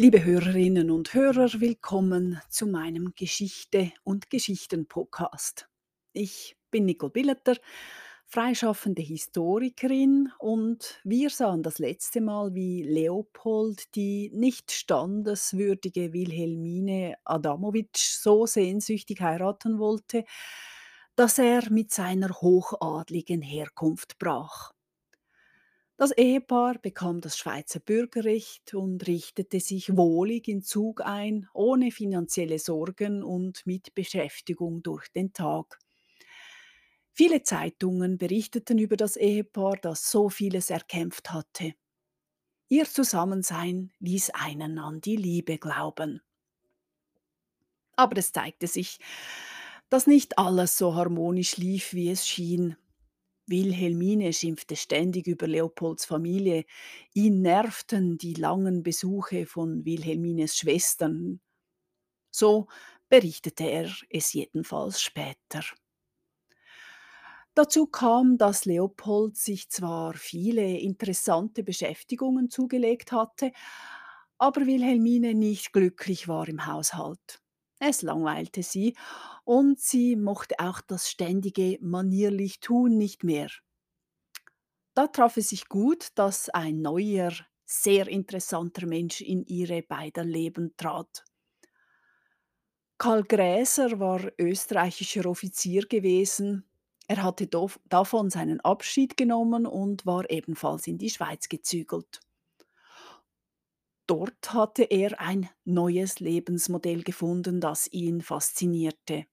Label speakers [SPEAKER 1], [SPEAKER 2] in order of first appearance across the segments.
[SPEAKER 1] Liebe Hörerinnen und Hörer, willkommen zu meinem Geschichte und Geschichten Podcast. Ich bin Nicole Billeter, freischaffende Historikerin und wir sahen das letzte Mal, wie Leopold die nicht standeswürdige Wilhelmine Adamowitsch so sehnsüchtig heiraten wollte, dass er mit seiner hochadligen Herkunft brach. Das Ehepaar bekam das Schweizer Bürgerrecht und richtete sich wohlig in Zug ein, ohne finanzielle Sorgen und mit Beschäftigung durch den Tag. Viele Zeitungen berichteten über das Ehepaar, das so vieles erkämpft hatte. Ihr Zusammensein ließ einen an die Liebe glauben. Aber es zeigte sich, dass nicht alles so harmonisch lief, wie es schien. Wilhelmine schimpfte ständig über Leopolds Familie. Ihn nervten die langen Besuche von Wilhelmines Schwestern. So berichtete er es jedenfalls später. Dazu kam, dass Leopold sich zwar viele interessante Beschäftigungen zugelegt hatte, aber Wilhelmine nicht glücklich war im Haushalt. Es langweilte sie und sie mochte auch das ständige manierlich Tun nicht mehr. Da traf es sich gut, dass ein neuer, sehr interessanter Mensch in ihre beider Leben trat. Karl Gräser war österreichischer Offizier gewesen. Er hatte davon seinen Abschied genommen und war ebenfalls in die Schweiz gezügelt. Dort hatte er ein neues Lebensmodell gefunden, das ihn faszinierte.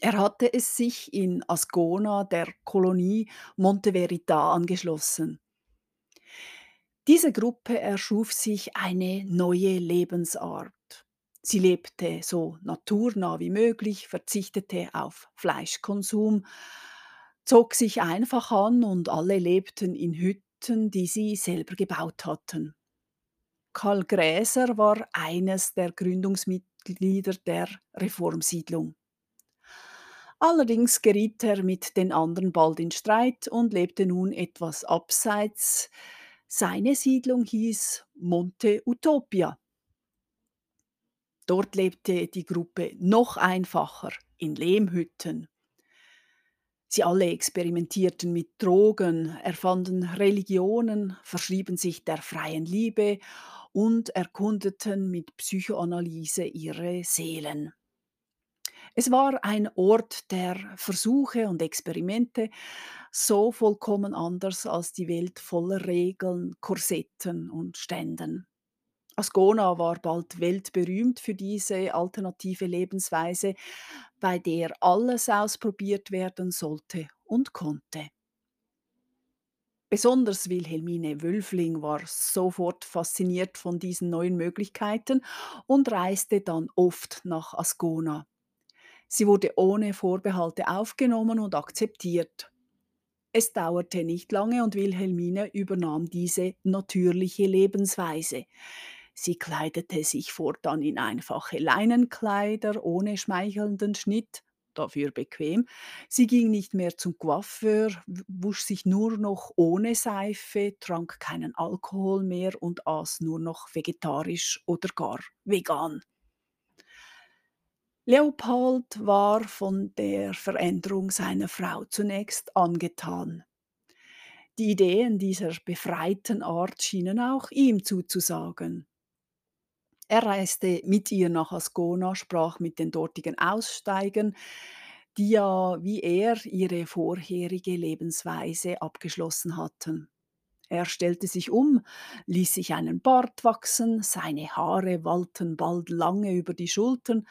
[SPEAKER 1] Er hatte es sich in Ascona der Kolonie Monte Verita angeschlossen. Diese Gruppe erschuf sich eine neue Lebensart. Sie lebte so naturnah wie möglich, verzichtete auf Fleischkonsum, zog sich einfach an und alle lebten in Hütten, die sie selber gebaut hatten. Karl Gräser war eines der Gründungsmitglieder der Reformsiedlung. Allerdings geriet er mit den anderen bald in Streit und lebte nun etwas abseits. Seine Siedlung hieß Monte Utopia. Dort lebte die Gruppe noch einfacher in Lehmhütten. Sie alle experimentierten mit Drogen, erfanden Religionen, verschrieben sich der freien Liebe und erkundeten mit Psychoanalyse ihre Seelen. Es war ein Ort der Versuche und Experimente, so vollkommen anders als die Welt voller Regeln, Korsetten und Ständen. Ascona war bald weltberühmt für diese alternative Lebensweise, bei der alles ausprobiert werden sollte und konnte. Besonders Wilhelmine Wölfling war sofort fasziniert von diesen neuen Möglichkeiten und reiste dann oft nach Ascona. Sie wurde ohne Vorbehalte aufgenommen und akzeptiert. Es dauerte nicht lange und Wilhelmine übernahm diese natürliche Lebensweise. Sie kleidete sich fortan in einfache Leinenkleider ohne schmeichelnden Schnitt dafür bequem. Sie ging nicht mehr zum Coiffeur, wusch sich nur noch ohne Seife, trank keinen Alkohol mehr und aß nur noch vegetarisch oder gar vegan. Leopold war von der Veränderung seiner Frau zunächst angetan. Die Ideen dieser befreiten Art schienen auch ihm zuzusagen. Er reiste mit ihr nach Ascona, sprach mit den dortigen Aussteigern, die ja wie er ihre vorherige Lebensweise abgeschlossen hatten. Er stellte sich um, ließ sich einen Bart wachsen, seine Haare wallten bald lange über die Schultern,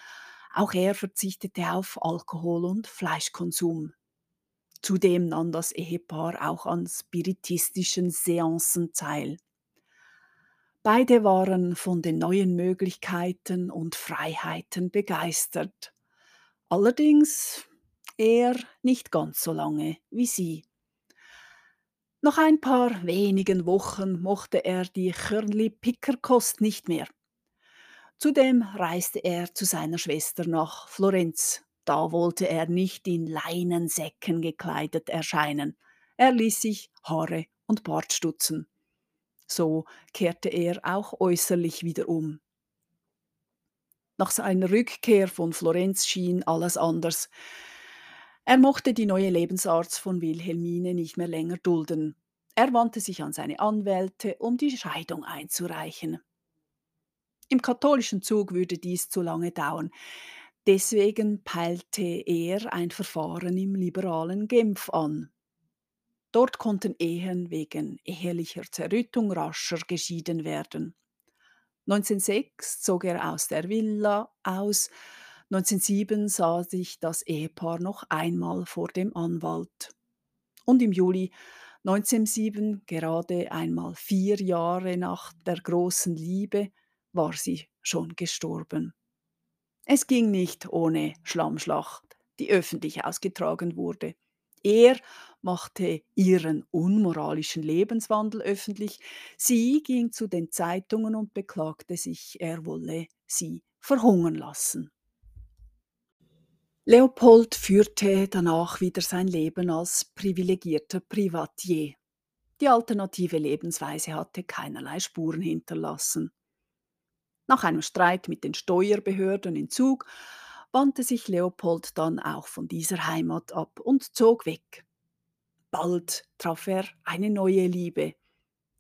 [SPEAKER 1] auch er verzichtete auf Alkohol und Fleischkonsum. Zudem nahm das Ehepaar auch an spiritistischen Seancen teil. Beide waren von den neuen Möglichkeiten und Freiheiten begeistert. Allerdings er nicht ganz so lange wie sie. Nach ein paar wenigen Wochen mochte er die Chörnli-Pickerkost nicht mehr. Zudem reiste er zu seiner Schwester nach Florenz. Da wollte er nicht in Leinensäcken gekleidet erscheinen. Er ließ sich Haare und Bart stutzen. So kehrte er auch äußerlich wieder um. Nach seiner Rückkehr von Florenz schien alles anders. Er mochte die neue Lebensart von Wilhelmine nicht mehr länger dulden. Er wandte sich an seine Anwälte, um die Scheidung einzureichen. Im katholischen Zug würde dies zu lange dauern. Deswegen peilte er ein Verfahren im liberalen Genf an. Dort konnten Ehen wegen ehelicher Zerrüttung rascher geschieden werden. 1906 zog er aus der Villa aus. 1907 sah sich das Ehepaar noch einmal vor dem Anwalt. Und im Juli 1907, gerade einmal vier Jahre nach der großen Liebe, war sie schon gestorben. Es ging nicht ohne Schlammschlacht, die öffentlich ausgetragen wurde. Er machte ihren unmoralischen Lebenswandel öffentlich, sie ging zu den Zeitungen und beklagte sich, er wolle sie verhungern lassen. Leopold führte danach wieder sein Leben als privilegierter Privatier. Die alternative Lebensweise hatte keinerlei Spuren hinterlassen. Nach einem Streit mit den Steuerbehörden in Zug wandte sich Leopold dann auch von dieser Heimat ab und zog weg. Bald traf er eine neue Liebe.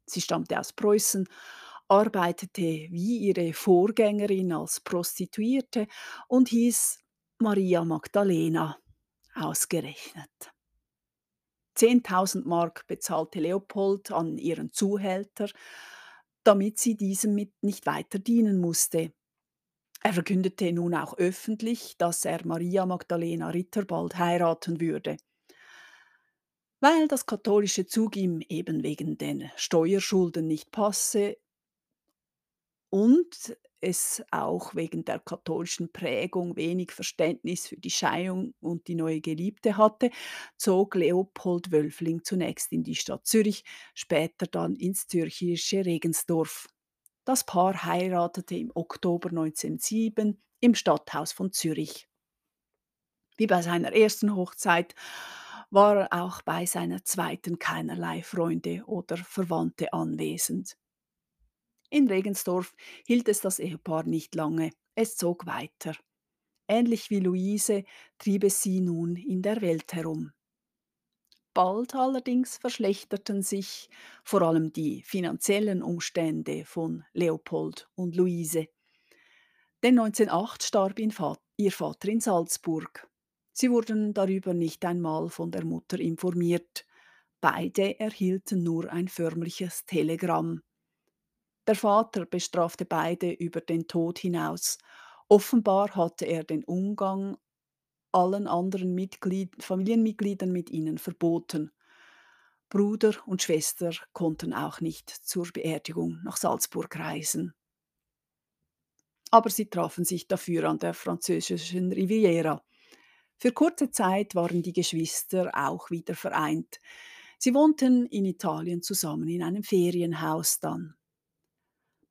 [SPEAKER 1] Sie stammte aus Preußen, arbeitete wie ihre Vorgängerin als Prostituierte und hieß Maria Magdalena ausgerechnet. 10.000 Mark bezahlte Leopold an ihren Zuhälter, damit sie diesem mit nicht weiter dienen musste. Er verkündete nun auch öffentlich, dass er Maria Magdalena Ritter bald heiraten würde. Weil das katholische Zug ihm eben wegen den Steuerschulden nicht passe und es auch wegen der katholischen Prägung wenig Verständnis für die Scheidung und die neue Geliebte hatte, zog Leopold Wölfling zunächst in die Stadt Zürich, später dann ins zürchische Regensdorf. Das Paar heiratete im Oktober 1907 im Stadthaus von Zürich. Wie bei seiner ersten Hochzeit war auch bei seiner zweiten keinerlei Freunde oder Verwandte anwesend. In Regensdorf hielt es das Ehepaar nicht lange, es zog weiter. Ähnlich wie Luise trieb es sie nun in der Welt herum. Bald allerdings verschlechterten sich vor allem die finanziellen Umstände von Leopold und Luise. Denn 1908 starb ihr Vater in Salzburg. Sie wurden darüber nicht einmal von der Mutter informiert. Beide erhielten nur ein förmliches Telegramm. Der Vater bestrafte beide über den Tod hinaus. Offenbar hatte er den Umgang allen anderen Mitglied Familienmitgliedern mit ihnen verboten. Bruder und Schwester konnten auch nicht zur Beerdigung nach Salzburg reisen. Aber sie trafen sich dafür an der französischen Riviera. Für kurze Zeit waren die Geschwister auch wieder vereint. Sie wohnten in Italien zusammen in einem Ferienhaus dann.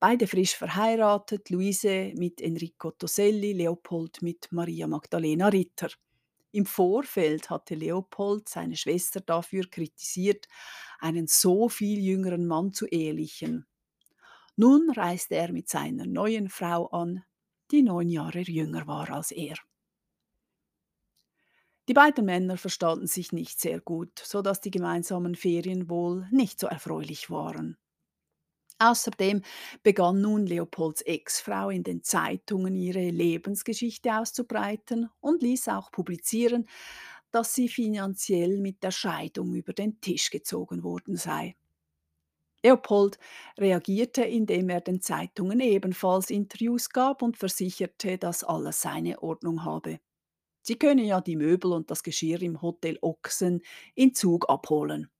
[SPEAKER 1] Beide frisch verheiratet, Luise mit Enrico Toselli, Leopold mit Maria Magdalena Ritter. Im Vorfeld hatte Leopold seine Schwester dafür kritisiert, einen so viel jüngeren Mann zu ehelichen. Nun reiste er mit seiner neuen Frau an, die neun Jahre jünger war als er. Die beiden Männer verstanden sich nicht sehr gut, so dass die gemeinsamen Ferien wohl nicht so erfreulich waren. Außerdem begann nun Leopolds Ex-Frau in den Zeitungen ihre Lebensgeschichte auszubreiten und ließ auch publizieren, dass sie finanziell mit der Scheidung über den Tisch gezogen worden sei. Leopold reagierte, indem er den Zeitungen ebenfalls Interviews gab und versicherte, dass alles seine Ordnung habe. Sie könne ja die Möbel und das Geschirr im Hotel Ochsen in Zug abholen.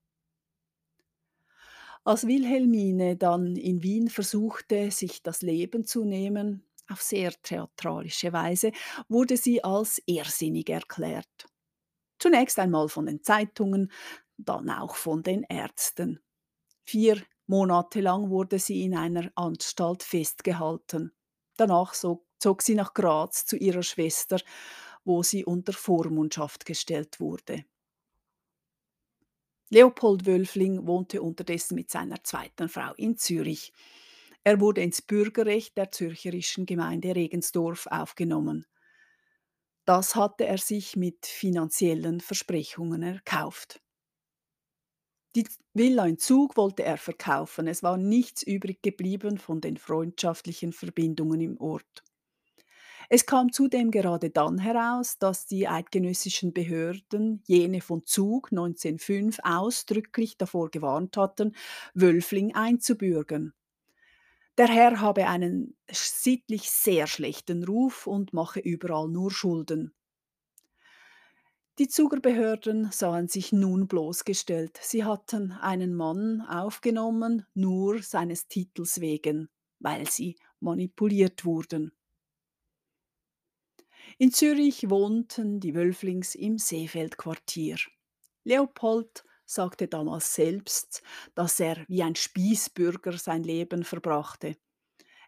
[SPEAKER 1] Als Wilhelmine dann in Wien versuchte, sich das Leben zu nehmen, auf sehr theatralische Weise, wurde sie als irrsinnig erklärt. Zunächst einmal von den Zeitungen, dann auch von den Ärzten. Vier Monate lang wurde sie in einer Anstalt festgehalten. Danach zog sie nach Graz zu ihrer Schwester, wo sie unter Vormundschaft gestellt wurde. Leopold Wölfling wohnte unterdessen mit seiner zweiten Frau in Zürich. Er wurde ins Bürgerrecht der zürcherischen Gemeinde Regensdorf aufgenommen. Das hatte er sich mit finanziellen Versprechungen erkauft. Die Villa in Zug wollte er verkaufen, es war nichts übrig geblieben von den freundschaftlichen Verbindungen im Ort. Es kam zudem gerade dann heraus, dass die eidgenössischen Behörden jene von Zug 1905 ausdrücklich davor gewarnt hatten, Wölfling einzubürgern. Der Herr habe einen sittlich sehr schlechten Ruf und mache überall nur Schulden. Die Zugerbehörden sahen sich nun bloßgestellt. Sie hatten einen Mann aufgenommen, nur seines Titels wegen, weil sie manipuliert wurden. In Zürich wohnten die Wölflings im Seefeldquartier. Leopold sagte damals selbst, dass er wie ein Spießbürger sein Leben verbrachte.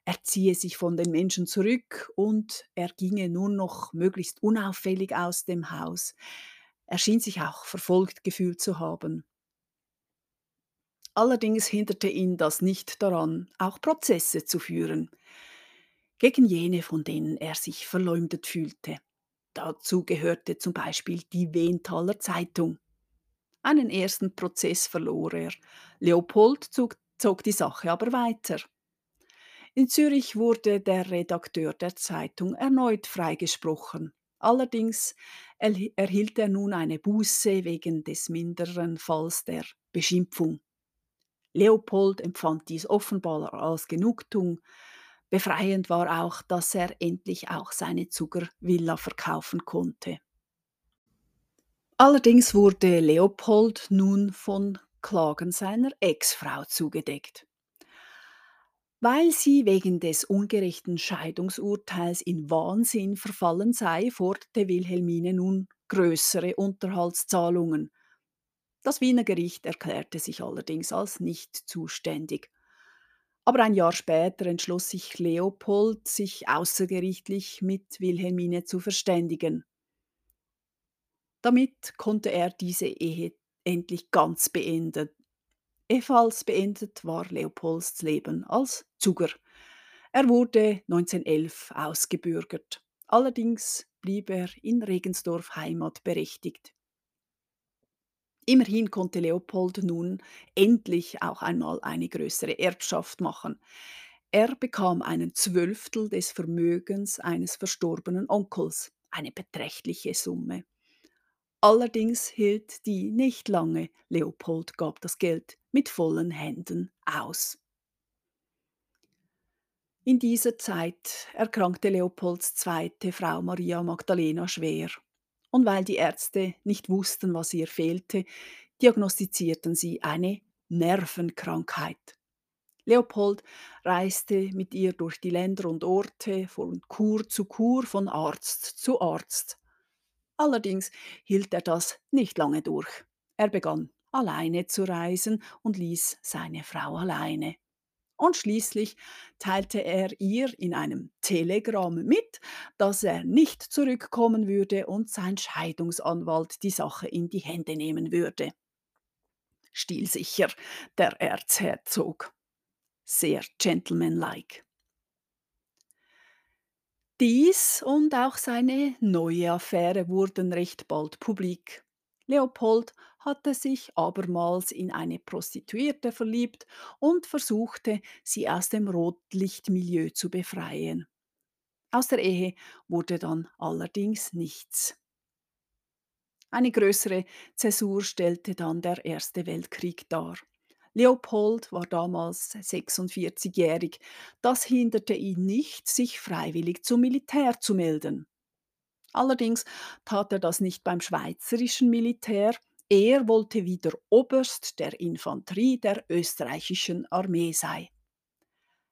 [SPEAKER 1] Er ziehe sich von den Menschen zurück und er ginge nur noch möglichst unauffällig aus dem Haus. Er schien sich auch verfolgt gefühlt zu haben. Allerdings hinderte ihn das nicht daran, auch Prozesse zu führen gegen jene, von denen er sich verleumdet fühlte. Dazu gehörte zum Beispiel die Wentaler Zeitung. Einen ersten Prozess verlor er. Leopold zog, zog die Sache aber weiter. In Zürich wurde der Redakteur der Zeitung erneut freigesprochen. Allerdings erhielt er nun eine Buße wegen des minderen Falls der Beschimpfung. Leopold empfand dies offenbar als Genugtuung, Befreiend war auch, dass er endlich auch seine Zuckervilla verkaufen konnte. Allerdings wurde Leopold nun von Klagen seiner Ex-Frau zugedeckt. Weil sie wegen des ungerechten Scheidungsurteils in Wahnsinn verfallen sei, forderte Wilhelmine nun größere Unterhaltszahlungen. Das Wiener Gericht erklärte sich allerdings als nicht zuständig. Aber ein Jahr später entschloss sich Leopold, sich außergerichtlich mit Wilhelmine zu verständigen. Damit konnte er diese Ehe endlich ganz beenden. Ebenfalls beendet war Leopolds Leben als Zuger. Er wurde 1911 ausgebürgert. Allerdings blieb er in Regensdorf heimatberechtigt. Immerhin konnte Leopold nun endlich auch einmal eine größere Erbschaft machen. Er bekam einen Zwölftel des Vermögens eines verstorbenen Onkels, eine beträchtliche Summe. Allerdings hielt die nicht lange, Leopold gab das Geld mit vollen Händen aus. In dieser Zeit erkrankte Leopolds zweite Frau Maria Magdalena schwer und weil die Ärzte nicht wussten, was ihr fehlte, diagnostizierten sie eine Nervenkrankheit. Leopold reiste mit ihr durch die Länder und Orte, von Kur zu Kur, von Arzt zu Arzt. Allerdings hielt er das nicht lange durch. Er begann alleine zu reisen und ließ seine Frau alleine und schließlich teilte er ihr in einem Telegramm mit, dass er nicht zurückkommen würde und sein Scheidungsanwalt die Sache in die Hände nehmen würde. Stilsicher, der Erzherzog. Sehr gentlemanlike. Dies und auch seine neue Affäre wurden recht bald publik. Leopold hatte sich abermals in eine Prostituierte verliebt und versuchte, sie aus dem Rotlichtmilieu zu befreien. Aus der Ehe wurde dann allerdings nichts. Eine größere Zäsur stellte dann der Erste Weltkrieg dar. Leopold war damals 46-jährig. Das hinderte ihn nicht, sich freiwillig zum Militär zu melden. Allerdings tat er das nicht beim schweizerischen Militär, er wollte wieder Oberst der Infanterie der österreichischen Armee sein.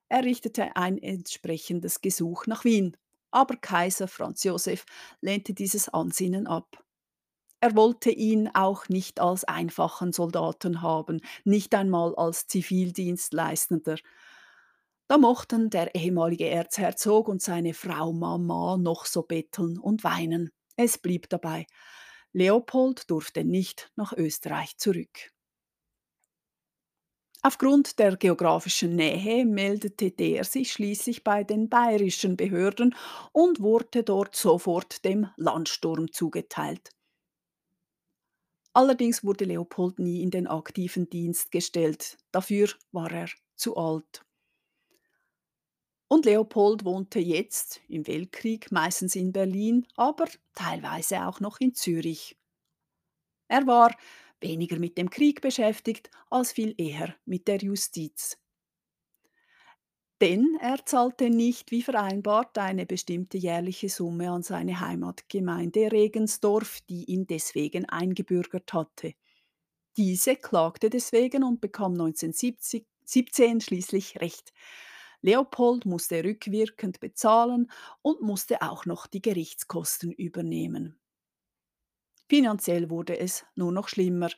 [SPEAKER 1] Er richtete ein entsprechendes Gesuch nach Wien, aber Kaiser Franz Josef lehnte dieses Ansinnen ab. Er wollte ihn auch nicht als einfachen Soldaten haben, nicht einmal als Zivildienstleistender, da mochten der ehemalige Erzherzog und seine Frau Mama noch so betteln und weinen. Es blieb dabei. Leopold durfte nicht nach Österreich zurück. Aufgrund der geografischen Nähe meldete der sich schließlich bei den bayerischen Behörden und wurde dort sofort dem Landsturm zugeteilt. Allerdings wurde Leopold nie in den aktiven Dienst gestellt, dafür war er zu alt. Und Leopold wohnte jetzt im Weltkrieg meistens in Berlin, aber teilweise auch noch in Zürich. Er war weniger mit dem Krieg beschäftigt als viel eher mit der Justiz. Denn er zahlte nicht wie vereinbart eine bestimmte jährliche Summe an seine Heimatgemeinde Regensdorf, die ihn deswegen eingebürgert hatte. Diese klagte deswegen und bekam 1917 schließlich Recht. Leopold musste rückwirkend bezahlen und musste auch noch die Gerichtskosten übernehmen. Finanziell wurde es nur noch schlimmer.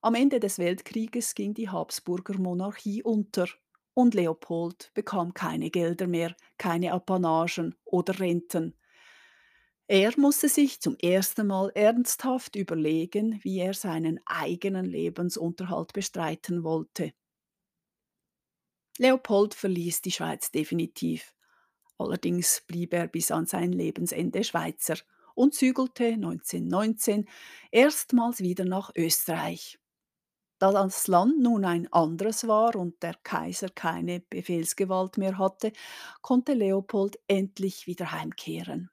[SPEAKER 1] Am Ende des Weltkrieges ging die Habsburger Monarchie unter und Leopold bekam keine Gelder mehr, keine Apanagen oder Renten. Er musste sich zum ersten Mal ernsthaft überlegen, wie er seinen eigenen Lebensunterhalt bestreiten wollte. Leopold verließ die Schweiz definitiv. Allerdings blieb er bis an sein Lebensende Schweizer und zügelte 1919 erstmals wieder nach Österreich. Da das Land nun ein anderes war und der Kaiser keine Befehlsgewalt mehr hatte, konnte Leopold endlich wieder heimkehren.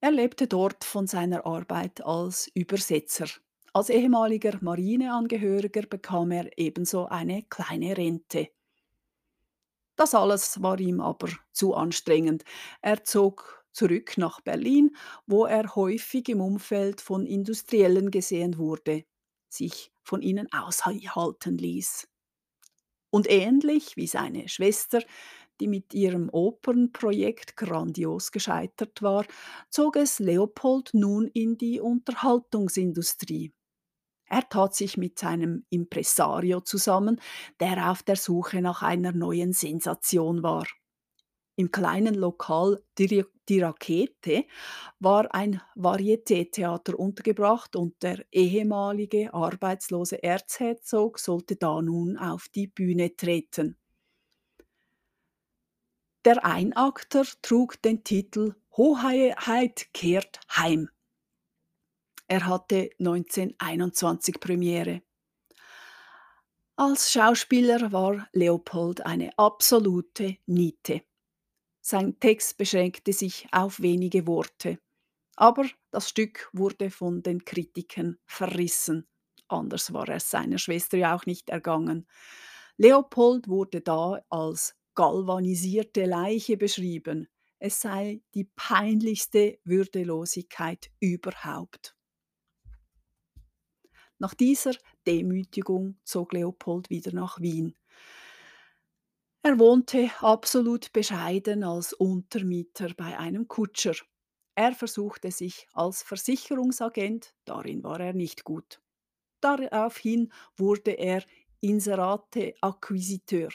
[SPEAKER 1] Er lebte dort von seiner Arbeit als Übersetzer. Als ehemaliger Marineangehöriger bekam er ebenso eine kleine Rente. Das alles war ihm aber zu anstrengend. Er zog zurück nach Berlin, wo er häufig im Umfeld von Industriellen gesehen wurde, sich von ihnen aushalten ließ. Und ähnlich wie seine Schwester, die mit ihrem Opernprojekt grandios gescheitert war, zog es Leopold nun in die Unterhaltungsindustrie. Er tat sich mit seinem Impresario zusammen, der auf der Suche nach einer neuen Sensation war. Im kleinen Lokal Die, Rakete war ein Varieté-Theater untergebracht und der ehemalige arbeitslose Erzherzog sollte da nun auf die Bühne treten. Der Einakter trug den Titel Hoheit kehrt heim. Er hatte 1921 Premiere. Als Schauspieler war Leopold eine absolute Niete. Sein Text beschränkte sich auf wenige Worte. Aber das Stück wurde von den Kritikern verrissen. Anders war es seiner Schwester ja auch nicht ergangen. Leopold wurde da als galvanisierte Leiche beschrieben. Es sei die peinlichste Würdelosigkeit überhaupt. Nach dieser Demütigung zog Leopold wieder nach Wien. Er wohnte absolut bescheiden als Untermieter bei einem Kutscher. Er versuchte sich als Versicherungsagent, darin war er nicht gut. Daraufhin wurde er Inserate-Akquisiteur.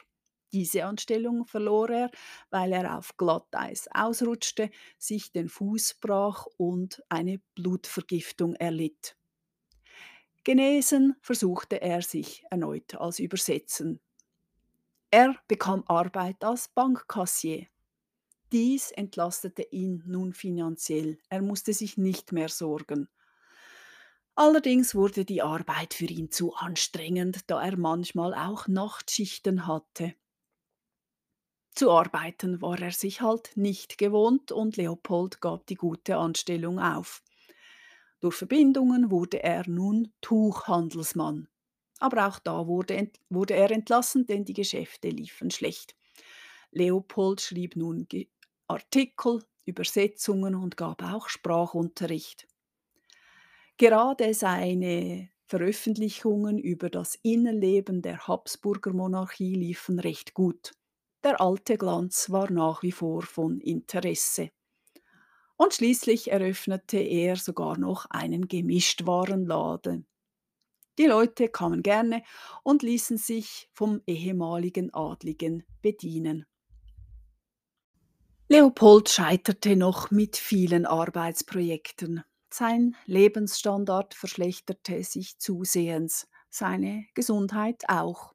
[SPEAKER 1] Diese Anstellung verlor er, weil er auf Glatteis ausrutschte, sich den Fuß brach und eine Blutvergiftung erlitt. Genesen versuchte er sich erneut als Übersetzen. Er bekam Arbeit als Bankkassier. Dies entlastete ihn nun finanziell. Er musste sich nicht mehr sorgen. Allerdings wurde die Arbeit für ihn zu anstrengend, da er manchmal auch Nachtschichten hatte. Zu arbeiten war er sich halt nicht gewohnt und Leopold gab die gute Anstellung auf. Durch Verbindungen wurde er nun Tuchhandelsmann. Aber auch da wurde, wurde er entlassen, denn die Geschäfte liefen schlecht. Leopold schrieb nun Artikel, Übersetzungen und gab auch Sprachunterricht. Gerade seine Veröffentlichungen über das Innenleben der Habsburger Monarchie liefen recht gut. Der alte Glanz war nach wie vor von Interesse. Und schließlich eröffnete er sogar noch einen Gemischtwarenladen. Die Leute kamen gerne und ließen sich vom ehemaligen Adligen bedienen. Leopold scheiterte noch mit vielen Arbeitsprojekten. Sein Lebensstandard verschlechterte sich zusehends. seine Gesundheit auch.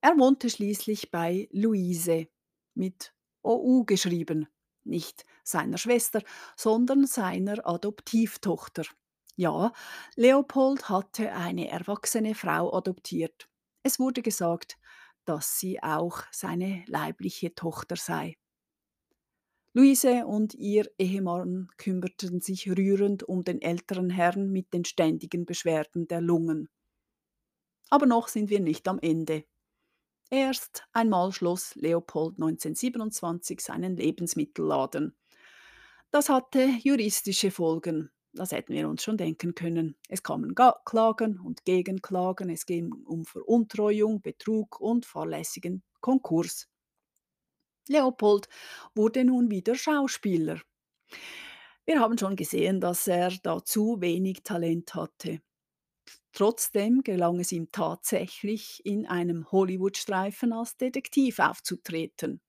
[SPEAKER 1] Er wohnte schließlich bei Luise mit OU geschrieben, nicht seiner Schwester, sondern seiner Adoptivtochter. Ja, Leopold hatte eine erwachsene Frau adoptiert. Es wurde gesagt, dass sie auch seine leibliche Tochter sei. Luise und ihr Ehemann kümmerten sich rührend um den älteren Herrn mit den ständigen Beschwerden der Lungen. Aber noch sind wir nicht am Ende. Erst einmal schloss Leopold 1927 seinen Lebensmittelladen. Das hatte juristische Folgen. Das hätten wir uns schon denken können. Es kamen Klagen und Gegenklagen, es ging um Veruntreuung, Betrug und fahrlässigen Konkurs. Leopold wurde nun wieder Schauspieler. Wir haben schon gesehen, dass er dazu wenig Talent hatte. Trotzdem gelang es ihm tatsächlich, in einem Hollywood-Streifen als Detektiv aufzutreten.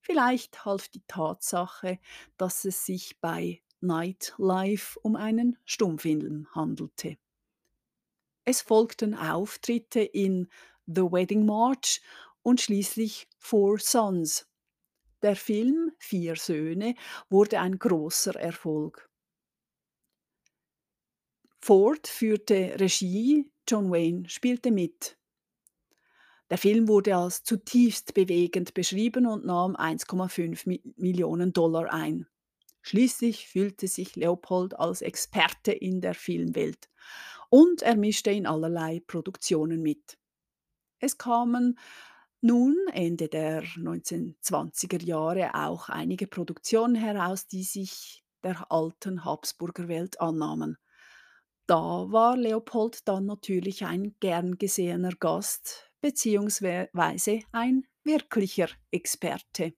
[SPEAKER 1] Vielleicht half die Tatsache, dass es sich bei Nightlife um einen Stummfilm handelte. Es folgten Auftritte in The Wedding March und schließlich Four Sons. Der Film Vier Söhne wurde ein großer Erfolg. Ford führte Regie, John Wayne spielte mit. Der Film wurde als zutiefst bewegend beschrieben und nahm 1,5 Millionen Dollar ein. Schließlich fühlte sich Leopold als Experte in der Filmwelt und er mischte in allerlei Produktionen mit. Es kamen nun Ende der 1920er Jahre auch einige Produktionen heraus, die sich der alten Habsburger Welt annahmen. Da war Leopold dann natürlich ein gern gesehener Gast beziehungsweise ein wirklicher Experte.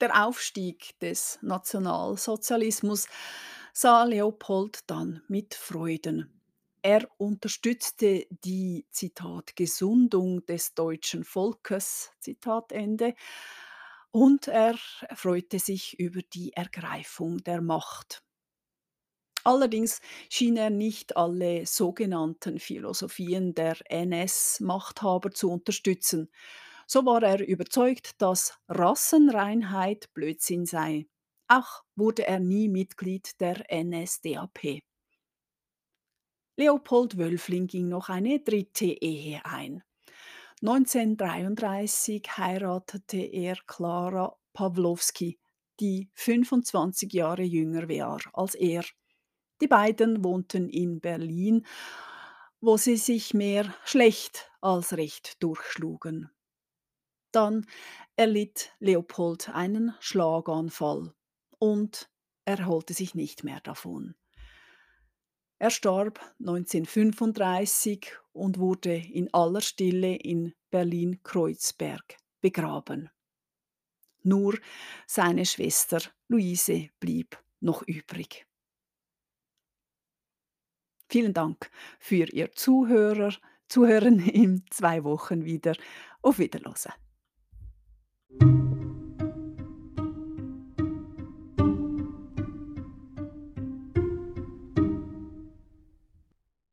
[SPEAKER 1] Der Aufstieg des Nationalsozialismus sah Leopold dann mit Freuden. Er unterstützte die Zitat Gesundung des deutschen Volkes Zitat Ende und er freute sich über die Ergreifung der Macht. Allerdings schien er nicht alle sogenannten Philosophien der NS-Machthaber zu unterstützen. So war er überzeugt, dass Rassenreinheit Blödsinn sei. Auch wurde er nie Mitglied der NSDAP. Leopold Wölfling ging noch eine dritte Ehe ein. 1933 heiratete er Klara Pawlowski, die 25 Jahre jünger war als er. Die beiden wohnten in Berlin, wo sie sich mehr schlecht als recht durchschlugen. Dann erlitt Leopold einen Schlaganfall und erholte sich nicht mehr davon. Er starb 1935 und wurde in aller Stille in Berlin-Kreuzberg begraben. Nur seine Schwester Luise blieb noch übrig. Vielen Dank für Ihr Zuhörer, Zuhören in zwei Wochen wieder. Auf Wiederhören.